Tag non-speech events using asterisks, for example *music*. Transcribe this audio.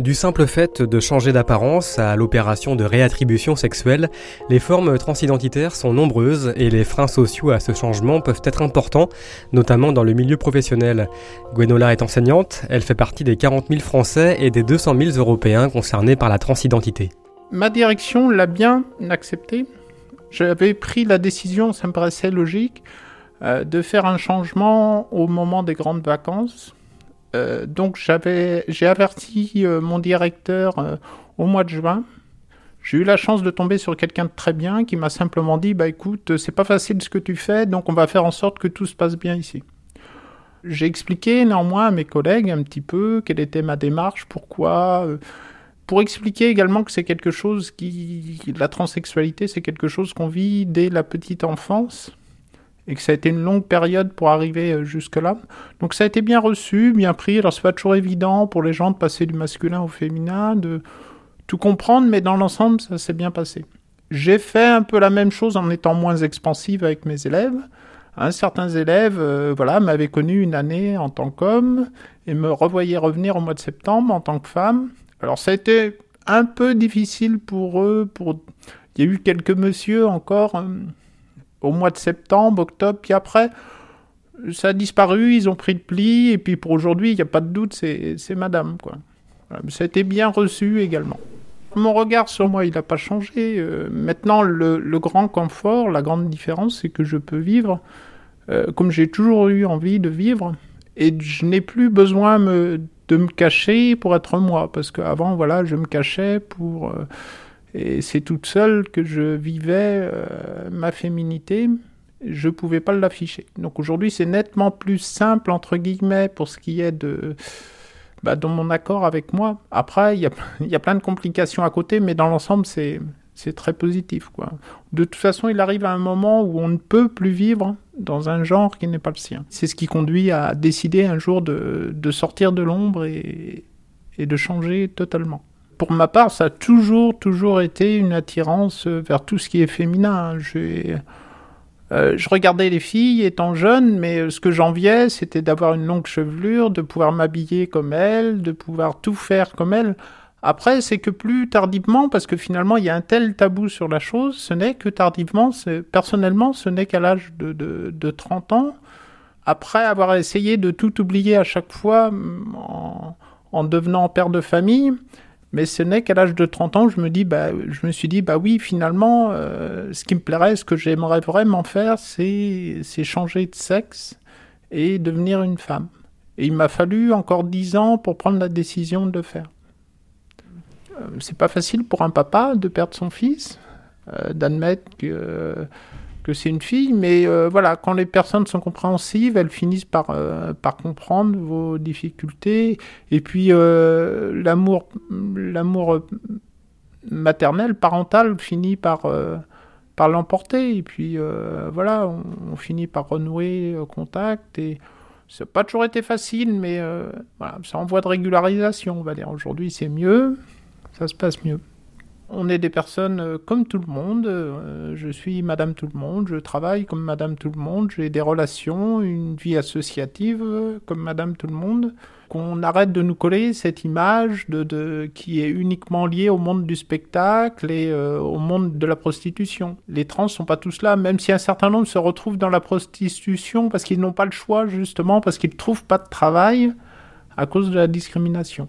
Du simple fait de changer d'apparence à l'opération de réattribution sexuelle, les formes transidentitaires sont nombreuses et les freins sociaux à ce changement peuvent être importants, notamment dans le milieu professionnel. Gwenola est enseignante, elle fait partie des 40 000 Français et des 200 000 Européens concernés par la transidentité. Ma direction l'a bien accepté. J'avais pris la décision, ça me paraissait logique, euh, de faire un changement au moment des grandes vacances euh, donc j'avais, j'ai averti euh, mon directeur euh, au mois de juin. J'ai eu la chance de tomber sur quelqu'un de très bien qui m'a simplement dit bah écoute c'est pas facile ce que tu fais donc on va faire en sorte que tout se passe bien ici. J'ai expliqué néanmoins à mes collègues un petit peu quelle était ma démarche, pourquoi, pour expliquer également que c'est quelque chose qui, la transsexualité, c'est quelque chose qu'on vit dès la petite enfance et que ça a été une longue période pour arriver euh, jusque-là. Donc ça a été bien reçu, bien pris. Alors c'est pas toujours évident pour les gens de passer du masculin au féminin, de tout comprendre, mais dans l'ensemble, ça s'est bien passé. J'ai fait un peu la même chose en étant moins expansive avec mes élèves. Hein, certains élèves euh, voilà, m'avaient connu une année en tant qu'homme et me revoyaient revenir au mois de septembre en tant que femme. Alors ça a été un peu difficile pour eux. Pour... Il y a eu quelques messieurs encore. Hein, au mois de septembre, octobre, puis après, ça a disparu, ils ont pris le pli, et puis pour aujourd'hui, il n'y a pas de doute, c'est madame, quoi. Ça a été bien reçu également. Mon regard sur moi, il n'a pas changé. Euh, maintenant, le, grand confort, la grande différence, c'est que je peux vivre euh, comme j'ai toujours eu envie de vivre, et je n'ai plus besoin de me cacher pour être moi, parce qu'avant, voilà, je me cachais pour... Euh, et c'est toute seule que je vivais euh, ma féminité. Je ne pouvais pas l'afficher. Donc aujourd'hui, c'est nettement plus simple, entre guillemets, pour ce qui est de. Bah, dans mon accord avec moi. Après, il y a, *laughs* y a plein de complications à côté, mais dans l'ensemble, c'est. C'est très positif, quoi. De toute façon, il arrive à un moment où on ne peut plus vivre dans un genre qui n'est pas le sien. C'est ce qui conduit à décider un jour de, de sortir de l'ombre et, et de changer totalement pour ma part, ça a toujours, toujours été une attirance vers tout ce qui est féminin. Euh, je regardais les filles étant jeune, mais ce que j'enviais, c'était d'avoir une longue chevelure, de pouvoir m'habiller comme elles, de pouvoir tout faire comme elles. Après, c'est que plus tardivement, parce que finalement, il y a un tel tabou sur la chose, ce n'est que tardivement, personnellement, ce n'est qu'à l'âge de, de, de, 30 ans, après avoir essayé de tout oublier à chaque fois en, en devenant père de famille, mais ce n'est qu'à l'âge de 30 ans, je me, dis, bah, je me suis dit, bah oui, finalement, euh, ce qui me plairait, ce que j'aimerais vraiment faire, c'est changer de sexe et devenir une femme. Et il m'a fallu encore 10 ans pour prendre la décision de le faire. Euh, c'est pas facile pour un papa de perdre son fils, euh, d'admettre que que c'est une fille, mais euh, voilà, quand les personnes sont compréhensives, elles finissent par, euh, par comprendre vos difficultés, et puis euh, l'amour, l'amour maternel, parental, finit par, par l'emporter, et puis voilà, on, finit par renouer contact, et ça n'a pas toujours été facile, mais voilà, c'est en voie de régularisation, on va dire. Aujourd'hui, c'est mieux, ça se passe mieux. On est des personnes euh, comme tout le monde. Euh, je suis Madame tout le monde. Je travaille comme Madame tout le monde. J'ai des relations, une vie associative euh, comme Madame tout le monde. Qu'on arrête de nous coller cette image de, qui est uniquement liée au monde du spectacle et au monde de la prostitution. Les trans sont pas tous là, même si un certain nombre se retrouvent dans la prostitution parce qu'ils n'ont pas le choix justement parce qu'ils trouvent pas de travail à cause de la discrimination.